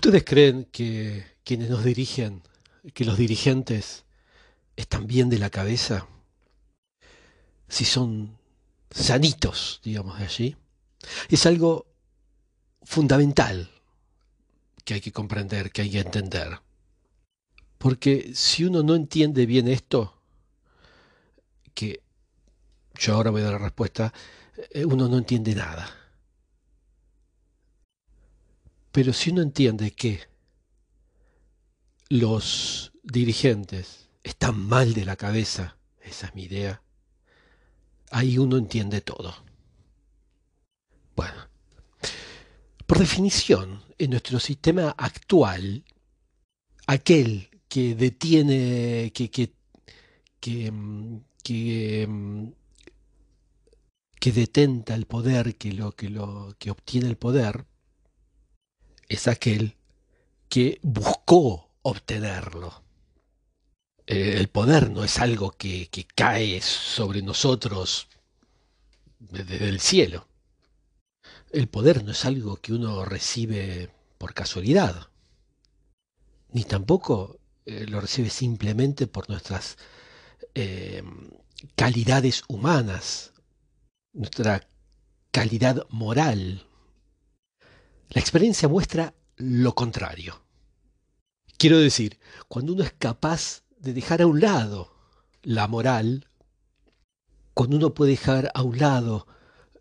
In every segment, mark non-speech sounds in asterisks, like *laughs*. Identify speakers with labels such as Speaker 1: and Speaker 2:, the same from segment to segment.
Speaker 1: ¿Ustedes creen que quienes nos dirigen, que los dirigentes están bien de la cabeza? Si son sanitos, digamos, de allí. Es algo fundamental que hay que comprender, que hay que entender. Porque si uno no entiende bien esto, que yo ahora voy a dar la respuesta, eh, uno no entiende nada. Pero si uno entiende que los dirigentes están mal de la cabeza, esa es mi idea, ahí uno entiende todo. Bueno, por definición, en nuestro sistema actual, aquel que detiene, que, que, que, que, detenta el poder, que, lo, que, lo, que obtiene el poder, es aquel que buscó obtenerlo. Eh, el poder no es algo que, cae sobre nosotros desde el cielo. El poder no es algo que uno recibe por casualidad, ni tampoco eh, lo recibe simplemente por nuestras eh, calidades humanas, nuestra calidad moral. La experiencia muestra lo contrario. Quiero decir, cuando uno es capaz de dejar a un lado la moral, cuando uno puede dejar a un lado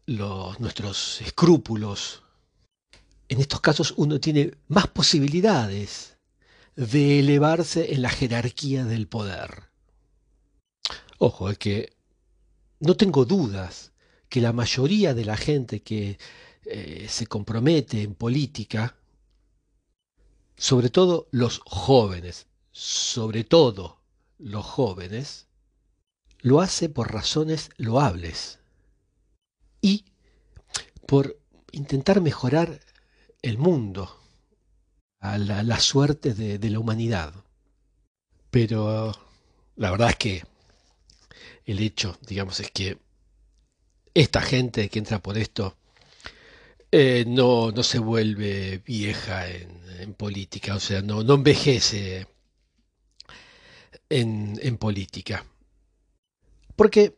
Speaker 1: los, nuestros escrúpulos. En estos casos uno tiene más posibilidades de elevarse en la jerarquía del poder. Ojo, es que no tengo dudas que la mayoría de la gente que eh, se compromete en política, sobre todo los jóvenes, sobre todo los jóvenes, lo hace por razones loables y por intentar mejorar el mundo, a la, suerte de, la humanidad. Pero la verdad es que el hecho, digamos, es que esta gente que entra por esto eh, no, no, se vuelve vieja en, política, o sea, no, no envejece en, en política. Porque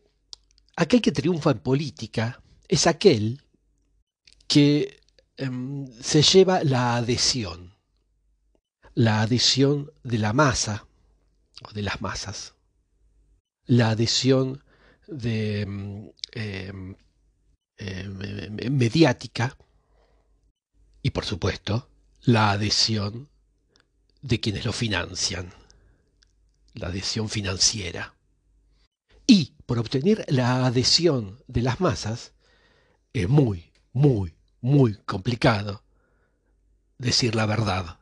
Speaker 1: aquel que triunfa en política es aquel que em, se lleva la adhesión, la adhesión de la masa o de las masas, la adhesión de em, em, mediática y por supuesto la adhesión de quienes lo financian, la adhesión financiera. Y por obtener la adhesión de las masas, es muy, muy, muy complicado decir la verdad.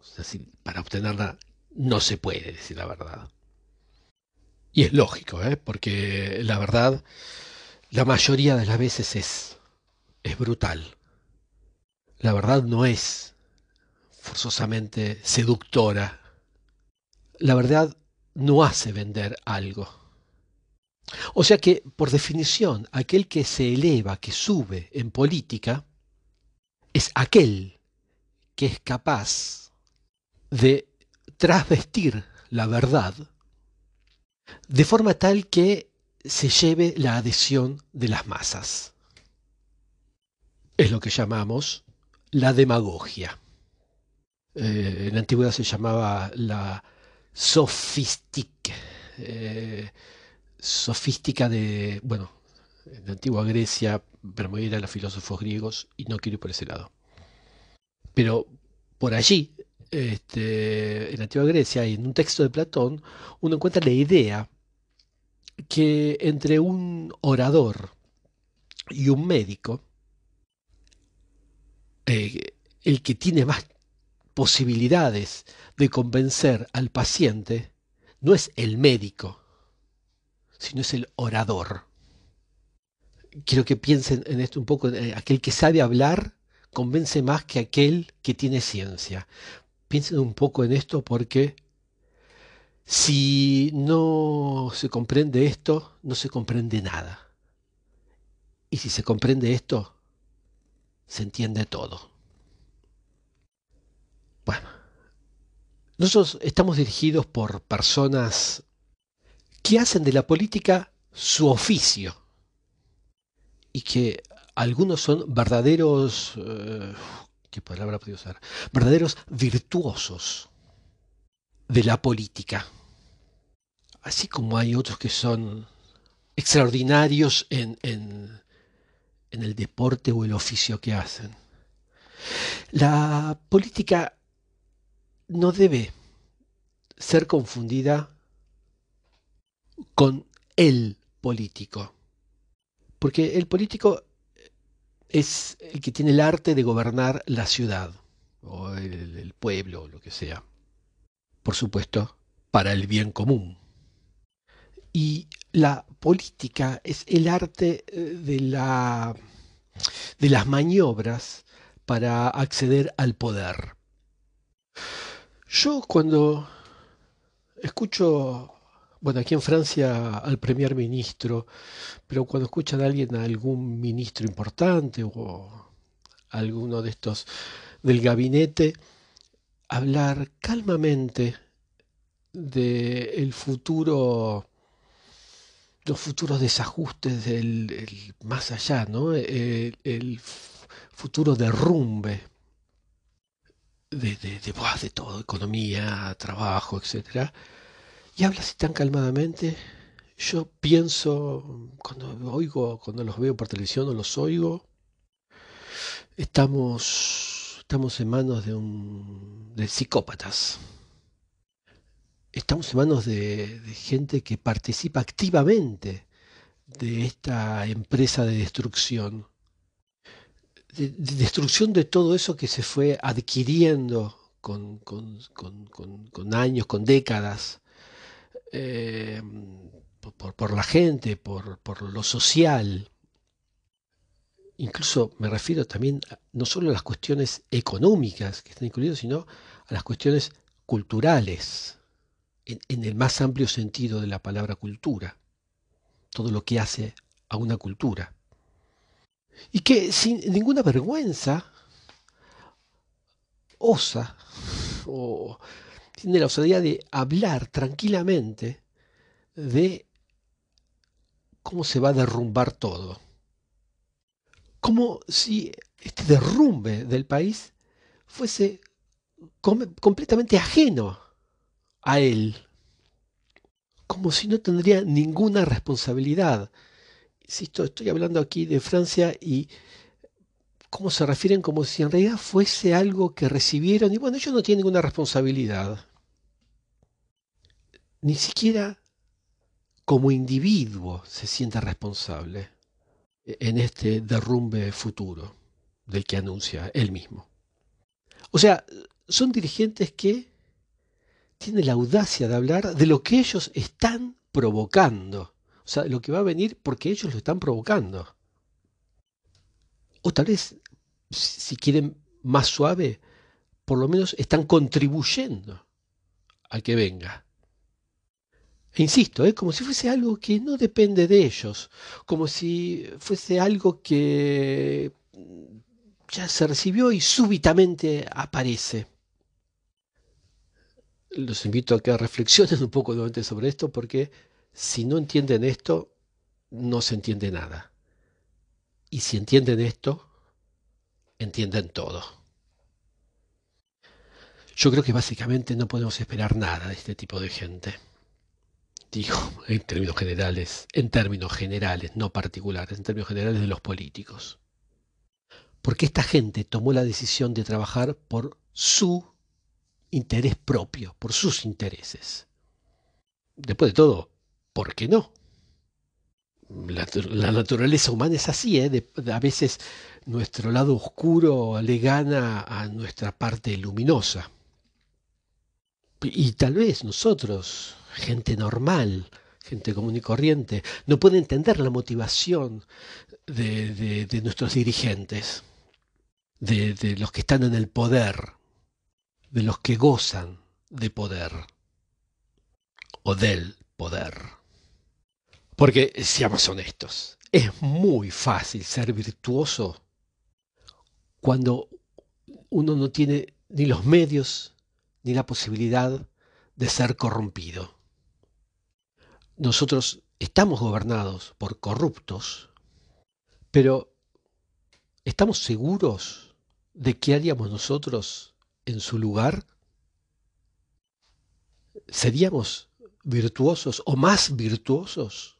Speaker 1: Es decir, para obtenerla no se puede decir la verdad. Y es lógico, ¿eh? porque la verdad la mayoría de las veces es, es brutal. La verdad no es forzosamente seductora. La verdad no hace vender algo. O sea que, por definición, aquel que se eleva, que sube en política, es aquel que es capaz de trasvestir la verdad de forma tal que se lleve la adhesión de las masas. Es lo que llamamos la demagogia. Eh, en la antigüedad se llamaba la sofistique. Eh, sofística de, bueno, en la antigua Grecia, pero me los filósofos griegos y no quiero ir por ese lado. Pero por allí, este, en la antigua Grecia y en un texto de Platón, uno encuentra la idea que entre un orador y un médico, eh, el que tiene más posibilidades de convencer al paciente no es el médico, sino es el orador. Quiero que piensen en esto un poco. Eh, aquel que sabe hablar convence más que aquel que tiene ciencia. Piensen un poco en esto porque si no se comprende esto, no se comprende nada. Y si se comprende esto, se entiende todo. Nosotros estamos dirigidos por personas que hacen de la política su oficio y que algunos son verdaderos, eh, ¿qué palabra puedo usar? Verdaderos virtuosos de la política. Así como hay otros que son extraordinarios en, en, el deporte o el oficio que hacen. La política no debe ser confundida con el político. Porque el político es el que tiene el arte de gobernar la ciudad o el, pueblo o lo que sea. Por supuesto, para el bien común. Y la política es el arte eh, de, la, de las maniobras para acceder al poder. Yo cuando escucho, bueno, aquí en Francia al primer ministro, pero cuando escuchan a alguien, a algún ministro importante o alguno de estos del gabinete, hablar calmamente del futuro, los futuros desajustes del más allá, ¿no? el, el futuro derrumbe de, de, de, todo, economía, trabajo, etc. Y habla así tan calmadamente. Yo pienso, cuando oigo, cuando los veo por televisión o los oigo, estamos, estamos en manos de un de psicópatas. Estamos en manos de, gente que participa activamente de esta empresa de destrucción de, destrucción de todo eso que se fue adquiriendo con, años, con décadas, eh, por, la gente, por, por, lo social. Incluso me refiero también no solo a las cuestiones económicas que están incluidas, sino a las cuestiones culturales, en el más amplio sentido de la palabra cultura, todo lo que hace a una cultura y que sin ninguna vergüenza osa o tiene la osadía de hablar tranquilamente de cómo se va a derrumbar todo. Como si este derrumbe del país fuese completamente ajeno a él. Como si no tendría ninguna responsabilidad insisto, estoy hablando aquí de Francia y cómo se refieren como si en realidad fuese algo que recibieron y bueno, ellos no tienen ninguna responsabilidad. Ni siquiera como individuo se siente responsable en este derrumbe futuro del que anuncia él mismo. O sea, son dirigentes que tienen la audacia de hablar de lo que ellos están provocando o sea, lo que va a venir porque ellos lo están provocando. O tal vez, si quieren más suave, por lo menos están contribuyendo a que venga. Insisto, ¿eh? como si fuese algo que no depende de ellos, como si fuese algo que ya se recibió y súbitamente aparece. Los invito a que reflexionen un poco nuevamente sobre esto porque si no entienden esto, no se entiende nada. Y si entienden esto, entienden todo. Yo creo que básicamente no podemos esperar nada de este tipo de gente. Digo, *laughs* en términos generales, en términos generales, no particulares, en términos generales de los políticos. Porque esta gente tomó la decisión de trabajar por su interés propio, por sus intereses. Después de todo, ¿por qué no? La, naturaleza humana es así, ¿eh? a veces nuestro lado oscuro le gana a nuestra parte luminosa. Y tal vez nosotros, gente normal, gente común y corriente, no puede entender la motivación de, nuestros dirigentes, de, de los que están en el poder, de los que gozan de poder o del poder. Porque, seamos honestos, es muy fácil ser virtuoso cuando uno no tiene ni los medios ni la posibilidad de ser corrompido. Nosotros estamos gobernados por corruptos, pero ¿estamos seguros de qué haríamos nosotros en su lugar? ¿Seríamos virtuosos o más virtuosos?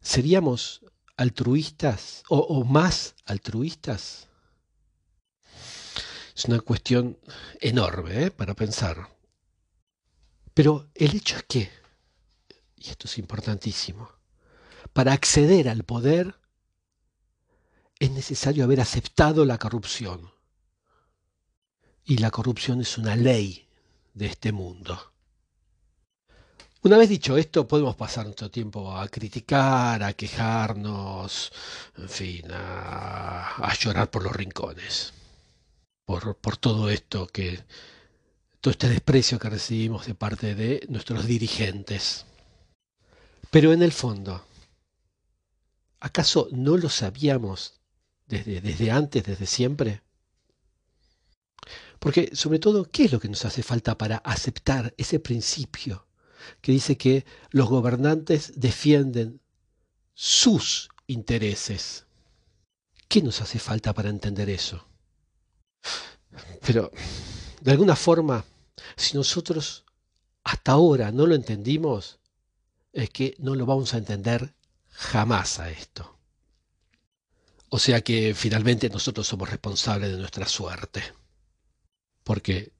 Speaker 1: ¿Seríamos altruistas o, más altruistas? Es una cuestión enorme ¿eh? para pensar. Pero el hecho es que, y esto es importantísimo, para acceder al poder es necesario haber aceptado la corrupción. Y la corrupción es una ley de este mundo. Una vez dicho esto, podemos pasar nuestro tiempo a criticar, a quejarnos, en fin, a, llorar por los rincones, por, por todo esto que, todo este desprecio que recibimos de parte de nuestros dirigentes. Pero en el fondo, ¿acaso no lo sabíamos desde, desde antes, desde siempre? Porque sobre todo, ¿qué es lo que nos hace falta para aceptar ese principio que dice que los gobernantes defienden sus intereses? ¿Qué nos hace falta para entender eso? Pero, de alguna forma, si nosotros hasta ahora no lo entendimos, es que no lo vamos a entender jamás a esto. O sea que finalmente nosotros somos responsables de nuestra suerte porque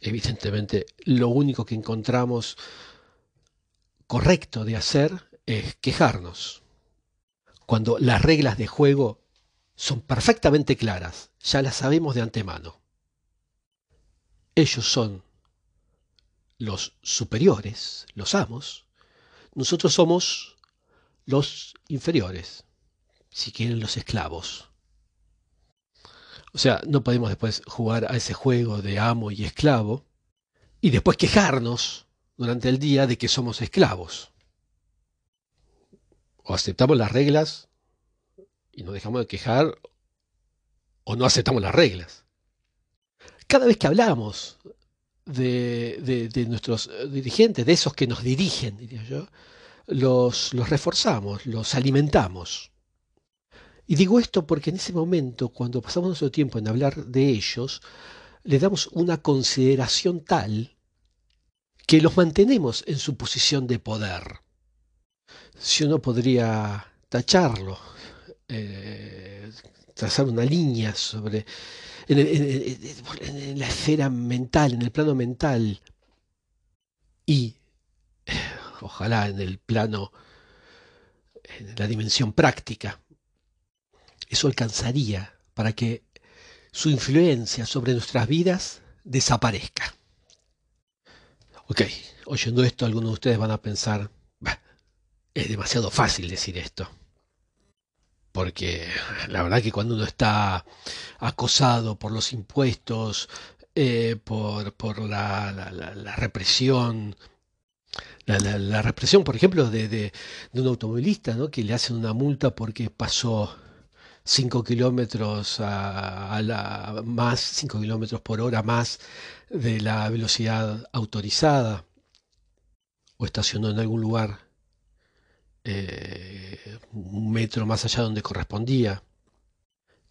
Speaker 1: evidentemente lo único que encontramos correcto de hacer es quejarnos. Cuando las reglas de juego son perfectamente claras, ya las sabemos de antemano. Ellos son los superiores, los amos, nosotros somos los inferiores, si quieren los esclavos. O sea, no podemos después jugar a ese juego de amo y esclavo y después quejarnos durante el día de que somos esclavos. O aceptamos las reglas y nos dejamos de quejar o no aceptamos las reglas. Cada vez que hablamos de, nuestros dirigentes, de esos que nos dirigen, diría yo, los, los reforzamos, los alimentamos. Y digo esto porque en ese momento, cuando pasamos nuestro tiempo en hablar de ellos, le damos una consideración tal que los mantenemos en su posición de poder. Si uno podría tacharlo, eh, trazar una línea sobre en, la esfera mental, en el plano mental, y *sighs* ojalá en el plano, en la dimensión práctica, eso alcanzaría para que su influencia sobre nuestras vidas desaparezca. Ok, oyendo esto algunos de ustedes van a pensar, es demasiado fácil decir esto. Porque la verdad que cuando uno está acosado por los impuestos, eh, por, la, represión, la, represión, por ejemplo, de, un automovilista ¿no? que le hacen una multa porque pasó 5 kilómetros a, más, 5 kilómetros por hora más de la velocidad autorizada o estacionó en algún lugar eh, un metro más allá donde correspondía.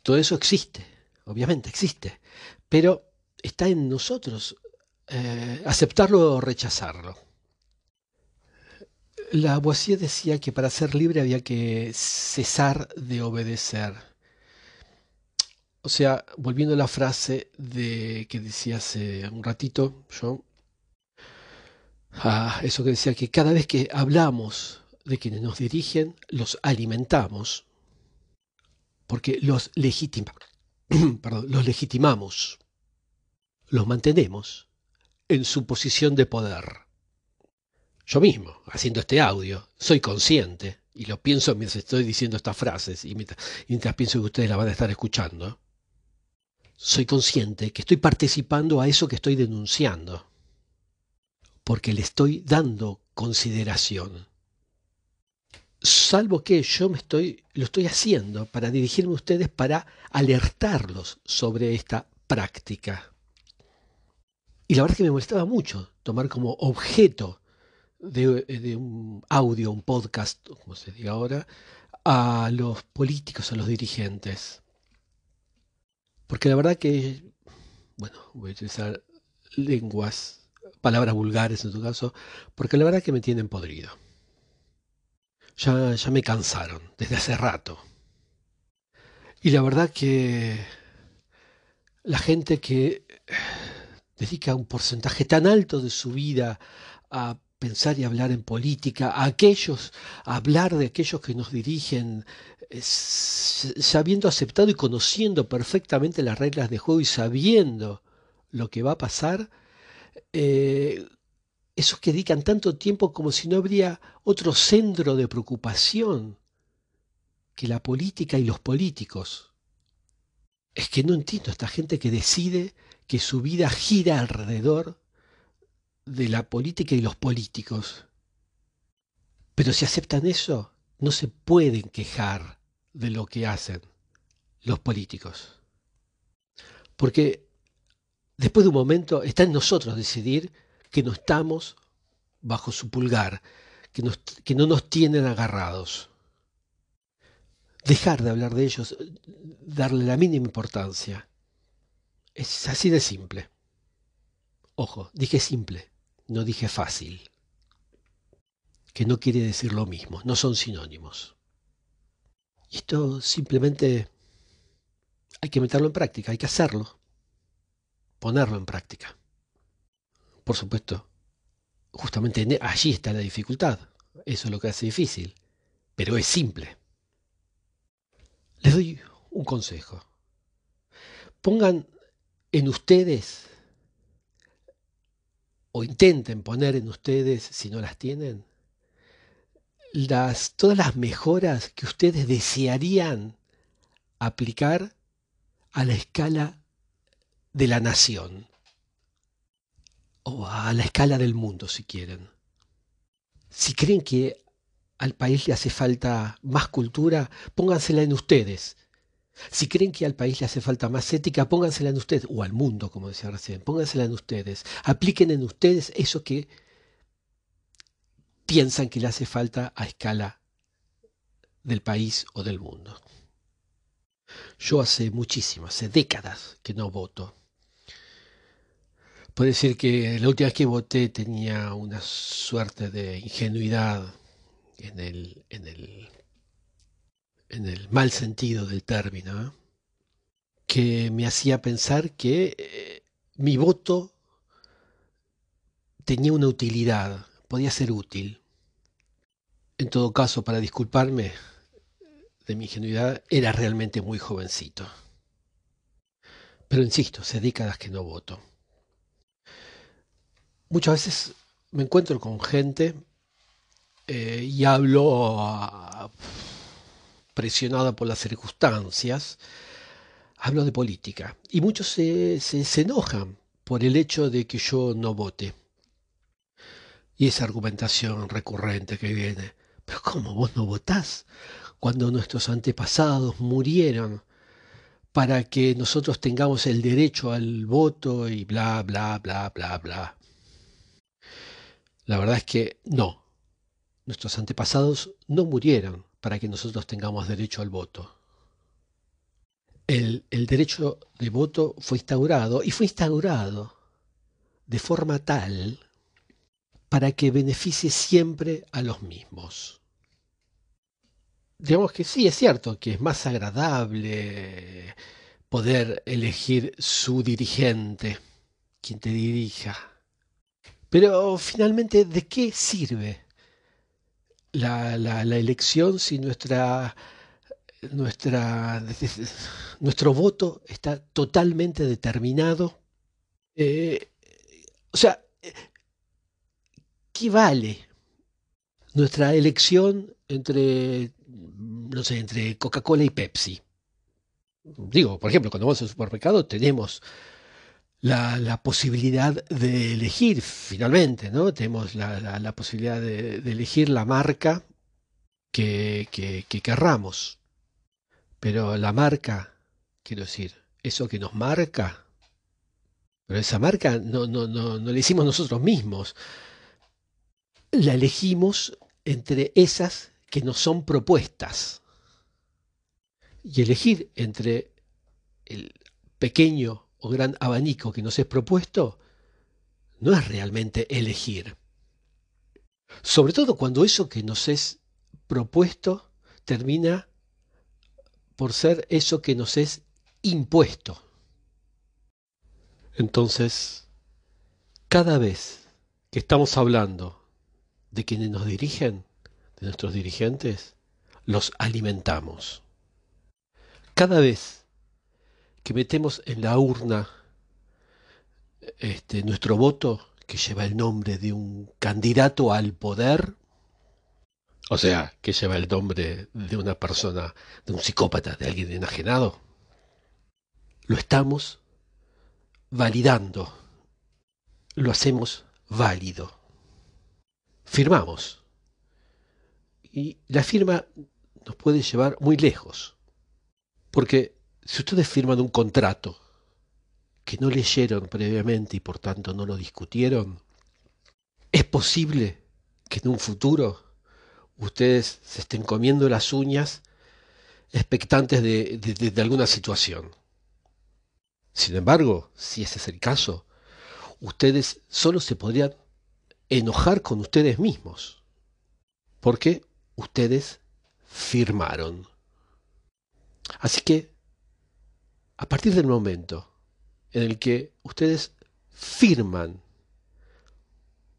Speaker 1: Todo eso existe, obviamente existe, pero está en nosotros eh, aceptarlo o rechazarlo. La Boisier decía que para ser libre había que cesar de obedecer. O sea, volviendo a la frase de que decía hace un ratito yo, a eso que decía que cada vez que hablamos de quienes nos dirigen, los alimentamos, porque los, *clears throat* los legitimamos, los mantenemos en su posición de poder. Yo mismo, haciendo este audio, soy consciente, y lo pienso mientras estoy diciendo estas frases, y mientras, pienso que ustedes la van a estar escuchando, soy consciente que estoy participando a eso que estoy denunciando, porque le estoy dando consideración. Salvo que yo me estoy, lo estoy haciendo para dirigirme a ustedes, para alertarlos sobre esta práctica. Y la verdad es que me molestaba mucho tomar como objeto de, un audio, un podcast, como se diga ahora, a los políticos, a los dirigentes. Porque la verdad que, bueno, voy a utilizar lenguas, palabras vulgares en tu caso, porque la verdad que me tienen podrido. Ya, ya me cansaron desde hace rato. Y la verdad que la gente que dedica un porcentaje tan alto de su vida a pensar y hablar en política, a aquellos, a hablar de aquellos que nos dirigen, sabiendo aceptado y conociendo perfectamente las reglas de juego y sabiendo lo que va a pasar, eh, esos que dedican tanto tiempo como si no habría otro centro de preocupación que la política y los políticos. Es que no entiendo a esta gente que decide que su vida gira alrededor de la política y los políticos. Pero si aceptan eso, no se pueden quejar de lo que hacen los políticos. Porque después de un momento está en nosotros decidir que no estamos bajo su pulgar, que, no nos tienen agarrados. Dejar de hablar de ellos, darle la mínima importancia. Es así de simple. Ojo, dije simple, no dije fácil. Que no quiere decir lo mismo, no son sinónimos. Y esto simplemente hay que meterlo en práctica, hay que hacerlo, ponerlo en práctica. Por supuesto, justamente allí está la dificultad, eso es lo que hace difícil, pero es simple. Les doy un consejo. Pongan en ustedes, o intenten poner en ustedes, si no las tienen, las, todas las mejoras que ustedes desearían aplicar a la escala de la nación o a la escala del mundo, si quieren. Si creen que al país le hace falta más cultura, póngansela en ustedes. Si creen que al país le hace falta más ética, póngansela en ustedes, o al mundo, como decía recién, póngansela en ustedes. Apliquen en ustedes eso que piensan que le hace falta a escala del país o del mundo. Yo hace muchísimas, hace décadas que no voto. Puedo decir que la última vez que voté tenía una suerte de ingenuidad en el, en el en el mal sentido del término, ¿eh? que me hacía pensar que eh, mi voto tenía una utilidad, podía ser útil. En todo caso, para disculparme de mi ingenuidad, era realmente muy jovencito. Pero insisto, hace décadas que no voto. Muchas veces me encuentro con gente eh, y hablo a, presionada por las circunstancias, hablo de política. Y muchos se, se, enojan por el hecho de que yo no vote. Y esa argumentación recurrente que viene, pero ¿cómo vos no votás? Cuando nuestros antepasados murieron para que nosotros tengamos el derecho al voto y bla, bla, bla, bla, bla. La verdad es que no. Nuestros antepasados no murieron para que nosotros tengamos derecho al voto. El, derecho de voto fue instaurado y fue instaurado de forma tal para que beneficie siempre a los mismos. Digamos que sí, es cierto que es más agradable poder elegir su dirigente, quien te dirija. Pero finalmente, ¿de qué sirve la, elección si nuestra, nuestra, nuestro voto está totalmente determinado. Eh, o sea, ¿qué vale nuestra elección entre, no sé, entre Coca-Cola y Pepsi? Digo, por ejemplo, cuando vamos al supermercado tenemos la, posibilidad de elegir finalmente, ¿no? Tenemos la, posibilidad de, elegir la marca que, que, que querramos. Pero la marca, quiero decir, eso que nos marca, Pero esa marca no, no, no, no la hicimos nosotros mismos. La elegimos entre esas que nos son propuestas. Y elegir entre el pequeño o gran abanico que nos es propuesto no es realmente elegir. Sobre todo cuando eso que nos es propuesto termina por ser eso que nos es impuesto. Entonces, cada vez que estamos hablando de quienes nos dirigen, de nuestros dirigentes, los alimentamos. Cada vez que metemos en la urna este, nuestro voto, que lleva el nombre de un candidato al poder, o sea, que lleva el nombre de una persona, de un psicópata, de alguien enajenado, lo estamos validando, lo hacemos válido. Firmamos. Y la firma nos puede llevar muy lejos. Porque si ustedes firman un contrato que no leyeron previamente y por tanto no lo discutieron, es posible que en un futuro ustedes se estén comiendo las uñas expectantes de, alguna situación. Sin embargo, si ese es el caso, ustedes solo se podrían enojar con ustedes mismos, porque ustedes firmaron. Así que, a partir del momento en el que ustedes firman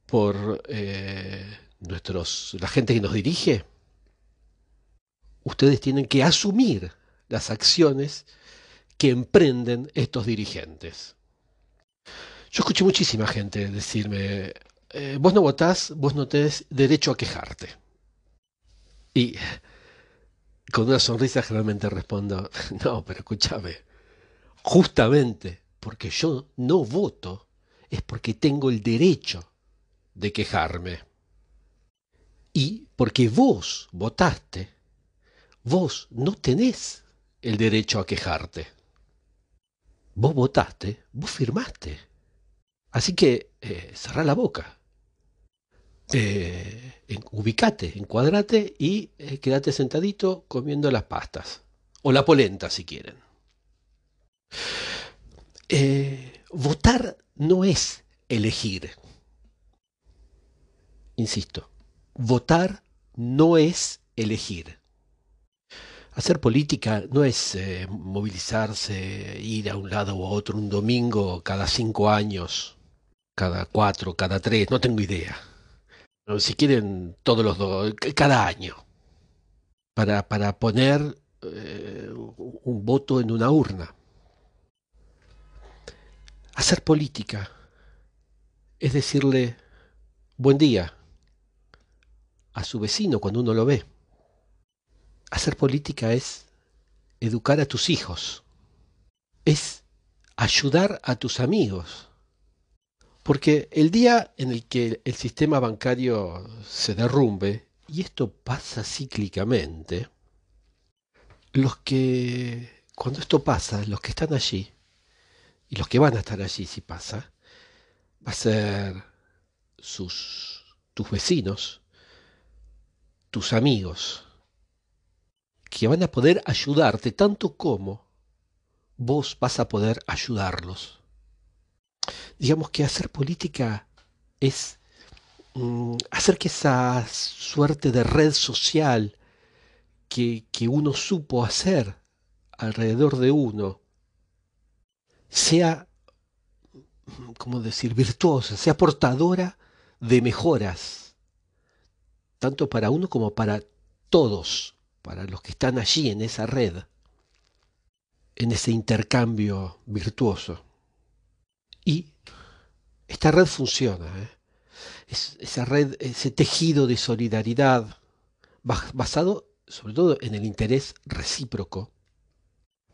Speaker 1: por eh, nuestros, la gente que nos dirige, ustedes tienen que asumir las acciones que emprenden estos dirigentes. Yo escuché muchísima gente decirme, eh, vos no votás, vos no tenés derecho a quejarte. Y con una sonrisa generalmente respondo, *laughs* no, pero escúchame, justamente porque yo no voto es porque tengo el derecho de quejarme. Y porque vos votaste, vos no tenés el derecho a quejarte. Vos votaste, vos firmaste. Así que eh, cerrá la boca. Eh, ubicate, encuadrate y eh, quédate sentadito comiendo las pastas. O la polenta si quieren. Votar no es elegir. Insisto, votar no es elegir. Hacer política no es eh, movilizarse, ir a un lado u otro un domingo cada cinco años, cada cuatro, cada tres, no tengo idea. Si quieren, todos los dos, cada año, para, para poner eh, un voto en una urna. Hacer política es decirle buen día a su vecino cuando uno lo ve hacer política es educar a tus hijos, es ayudar a tus amigos. Porque el día en el que el sistema bancario se derrumbe, y esto pasa cíclicamente, los que, cuando esto pasa, los que están allí, y los que van a estar allí si pasa, va a ser sus, tus vecinos, tus amigos, que van a poder ayudarte tanto como vos vas a poder ayudarlos. Digamos que hacer política es mm, hacer que esa suerte de red social que, que uno supo hacer alrededor de uno sea, ¿cómo decir?, virtuosa, sea portadora de mejoras, tanto para uno como para todos para los que están allí en esa red, en ese intercambio virtuoso. Y esta red funciona, ¿eh? esa red, ese tejido de solidaridad basado sobre todo en el interés recíproco.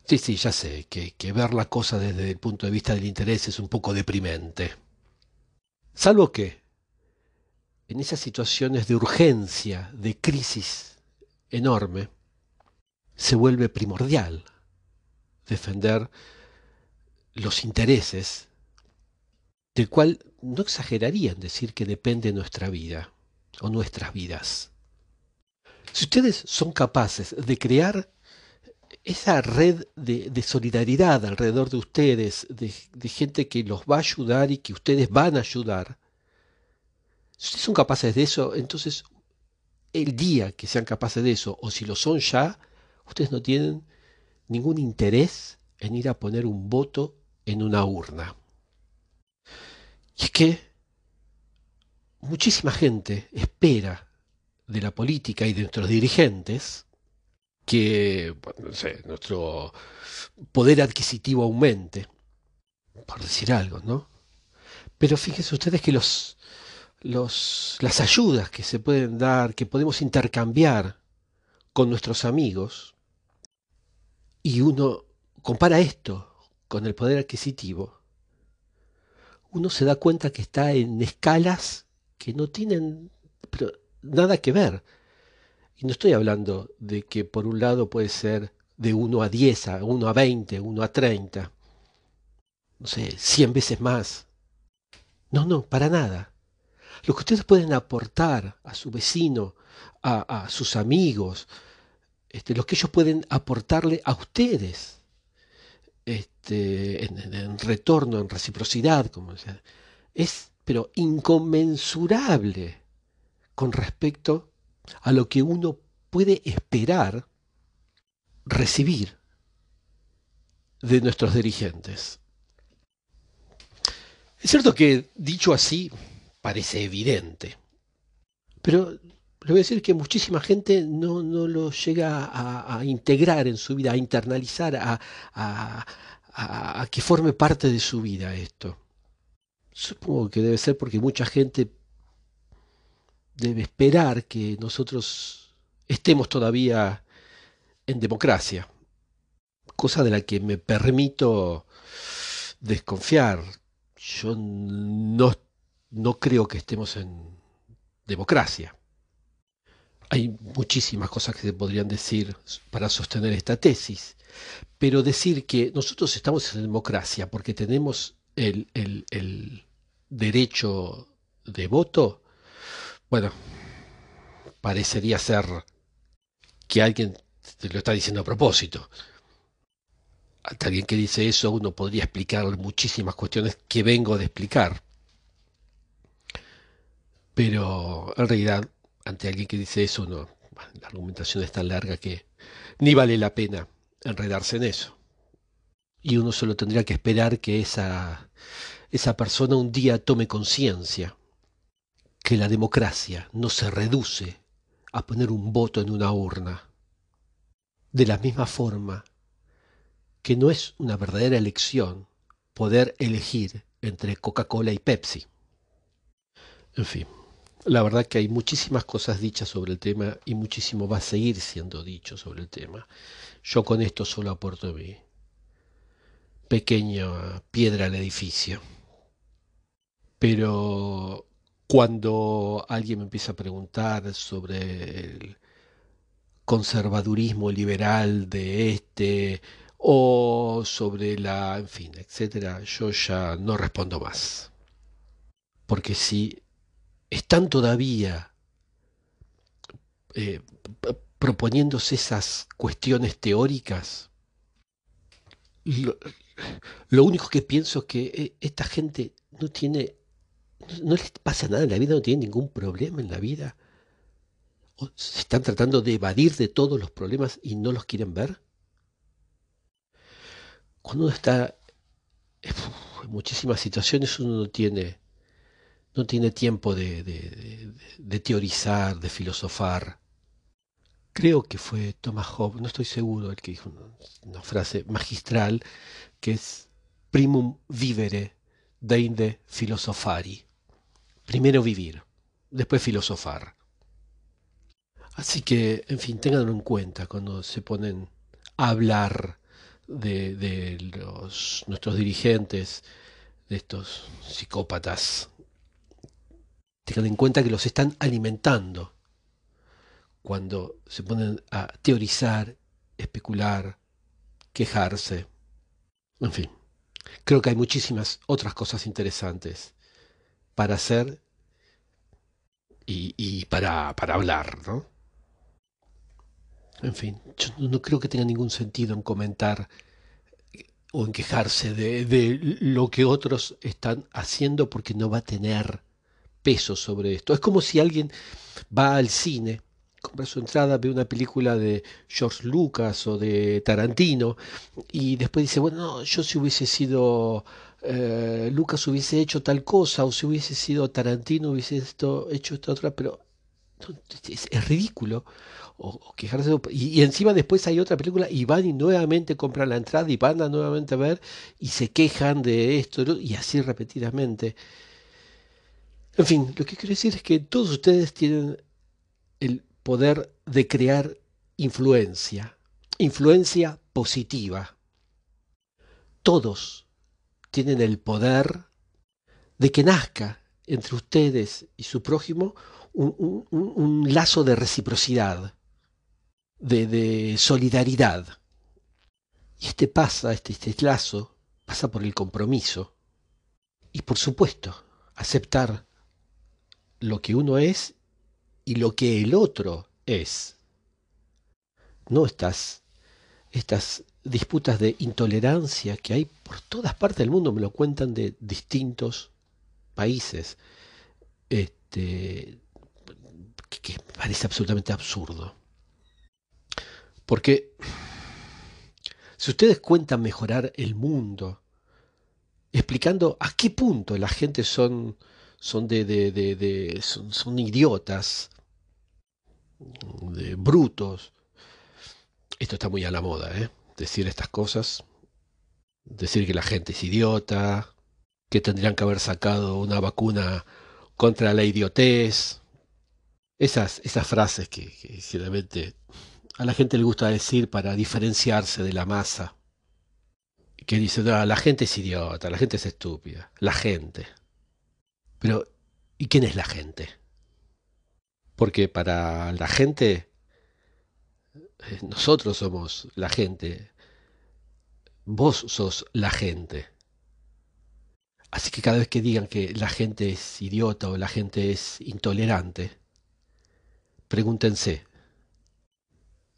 Speaker 1: Sí, sí, ya sé que, que ver la cosa desde el punto de vista del interés es un poco deprimente. Salvo que en esas situaciones de urgencia, de crisis enorme, se vuelve primordial defender los intereses del cual no exageraría en decir que depende nuestra vida o nuestras vidas. Si ustedes son capaces de crear esa red de, solidaridad alrededor de ustedes, de, de, gente que los va a ayudar y que ustedes van a ayudar, si ustedes son capaces de eso, entonces el día que sean capaces de eso, o si lo son ya, ustedes no tienen ningún interés en ir a poner un voto en una urna. Y es que muchísima gente espera de la política y de nuestros dirigentes que nuestro poder adquisitivo aumente, por decir algo, ¿no? Pero fíjense ustedes que los, las ayudas que se pueden dar, que podemos intercambiar con nuestros amigos, y uno compara esto con el poder adquisitivo, uno se da cuenta que está en escalas que no tienen nada que ver. Y no estoy hablando de que por un lado puede ser de 1 a 10, a 1 a 20, 1 a 30, no sé, 100 veces más. No, no, para nada. Lo que ustedes pueden aportar a su vecino, a, sus amigos, este, lo que ellos pueden aportarle a ustedes, este, en, retorno, en reciprocidad, como sea, es pero inconmensurable con respecto a lo que uno puede esperar recibir de nuestros dirigentes. Es cierto que dicho así parece evidente, pero le voy a decir que muchísima gente no, lo llega a, integrar en su vida, a internalizar, a, a que forme parte de su vida esto. Supongo que debe ser porque mucha gente debe esperar que nosotros estemos todavía en democracia, cosa de la que me permito desconfiar. Yo no, no creo que estemos en democracia. Hay muchísimas cosas que se podrían decir para sostener esta tesis, pero decir que nosotros estamos en democracia porque tenemos el, el, el derecho de voto bueno, parecería ser que alguien lo está diciendo a propósito. Ante alguien que dice eso, uno podría explicar muchísimas cuestiones que vengo de explicar. Pero en realidad, ante alguien que dice eso, no, la argumentación es tan larga que ni vale la pena enredarse en eso. Y uno solo tendría que esperar que esa, esa persona un día tome conciencia que la democracia no se reduce a poner un voto en una urna. De la misma forma que no es una verdadera elección poder elegir entre Coca-Cola y Pepsi. En fin, la verdad que hay muchísimas cosas dichas sobre el tema y muchísimo va a seguir siendo dicho sobre el tema. Yo con esto solo aporto mi pequeña piedra al edificio. Pero cuando alguien me empieza a preguntar sobre el conservadurismo liberal de este o sobre la, en fin, etcétera, yo ya no respondo más. Porque si están todavía eh, proponiéndose esas cuestiones teóricas, lo único que pienso es que eh, esta gente no tiene no les pasa nada en la vida, no tienen ningún problema en la vida. ¿O se están tratando de evadir de todos los problemas y no los quieren ver. Cuando uno está en muchísimas situaciones, uno no tiene, no tiene tiempo de, de, teorizar, de filosofar. Creo que fue Thomas Hobbes, no estoy seguro, el que dijo una, frase magistral que es primum vivere deinde filosofari primero vivir, después filosofar. Así que, en fin, ténganlo en cuenta cuando se ponen a hablar de, los, nuestros dirigentes, de estos psicópatas. Tengan en cuenta que los están alimentando cuando se ponen a teorizar, especular, quejarse. En fin, creo que hay muchísimas otras cosas interesantes para hacer y, para, para hablar, ¿no? En fin, yo no creo que tenga ningún sentido en comentar o en quejarse de, de, lo que otros están haciendo porque no va a tener peso sobre esto. Es como si alguien va al cine, compra su entrada, ve una película de George Lucas o de Tarantino y después dice, bueno, yo si hubiese sido eh, Lucas hubiese hecho tal cosa o si hubiese sido Tarantino hubiese esto, hecho esta otra, pero es, ridículo. O, quejarse y, y, encima después hay otra película y van y nuevamente compran la entrada y van a nuevamente a ver y se quejan de esto y así repetidamente. En fin, lo que quiero decir es que todos ustedes tienen el poder de crear influencia, influencia positiva. Todos tienen el poder de que nazca entre ustedes y su prójimo un, lazo de reciprocidad, de, de, solidaridad. Y este pasa, este, este lazo, pasa por el compromiso. Y por supuesto, aceptar lo que uno es y lo que el otro es. No estas, estas disputas de intolerancia que hay por todas partes del mundo, me lo cuentan de distintos países, este, que, parece absolutamente absurdo. Porque si ustedes cuentan mejorar el mundo, explicando a qué punto la gente son son de, de, de, son, son, idiotas, de brutos. Esto está muy a la moda, ¿eh? Decir estas cosas, decir que la gente es idiota, que tendrían que haber sacado una vacuna contra la idiotez. Esas, esas frases que, que a la gente le gusta decir para diferenciarse de la masa. Que dice, la gente es idiota, la gente es estúpida, la gente. Pero, ¿y quién es la gente? Porque para la gente, nosotros somos la gente, vos sos la gente. Así que cada vez que digan que la gente es idiota o la gente es intolerante, pregúntense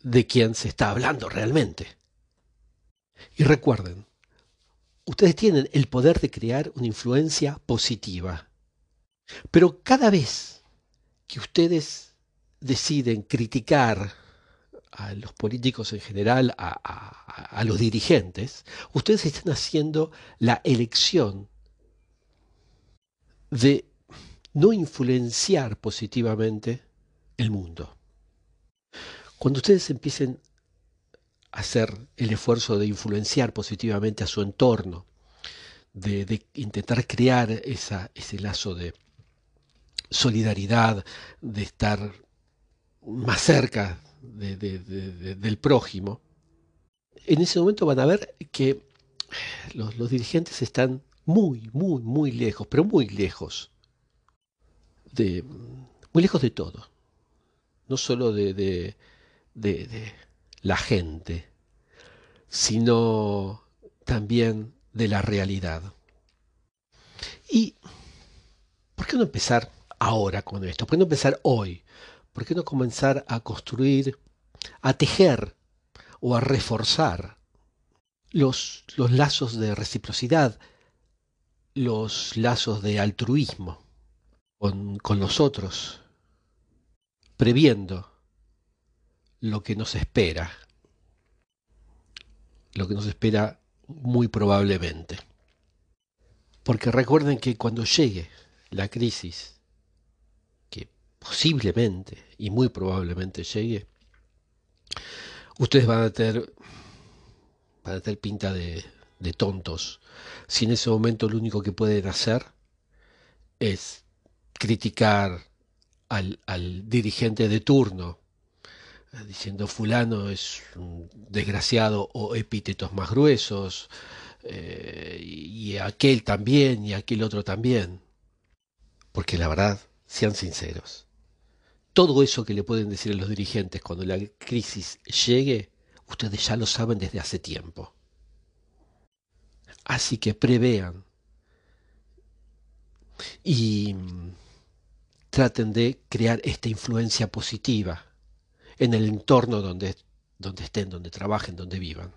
Speaker 1: de quién se está hablando realmente. Y recuerden, ustedes tienen el poder de crear una influencia positiva pero cada vez que ustedes deciden criticar a los políticos en general, a, los dirigentes, ustedes están haciendo la elección de no influenciar positivamente el mundo. Cuando ustedes empiecen a hacer el esfuerzo de influenciar positivamente a su entorno, de, intentar crear ese lazo de, solidaridad, de estar más cerca del prójimo, en ese momento van a ver que los, dirigentes están muy, muy, muy lejos, pero muy lejos de, muy lejos de todo, no solo de la gente, sino también de la realidad. ¿Y por qué no empezar ahora con esto? ¿Por qué no empezar hoy? ¿Por qué no comenzar a construir, a tejer o a reforzar los, los lazos de reciprocidad, los lazos de altruismo con, con los otros, previendo lo que nos espera, lo que nos espera muy probablemente. Porque recuerden que cuando llegue la crisis posiblemente y muy probablemente llegue, ustedes van a tener, van a tener pinta de, de tontos si en ese momento lo único que pueden hacer es criticar al, al dirigente de turno, eh, diciendo fulano es un desgraciado o epítetos más gruesos, eh, y aquel también y aquel otro también. Porque la verdad, sean sinceros, todo eso que le pueden decir a los dirigentes cuando la crisis llegue, ustedes ya lo saben desde hace tiempo. Así que prevean y traten de crear esta influencia positiva en el entorno donde, donde estén, donde trabajen, donde vivan.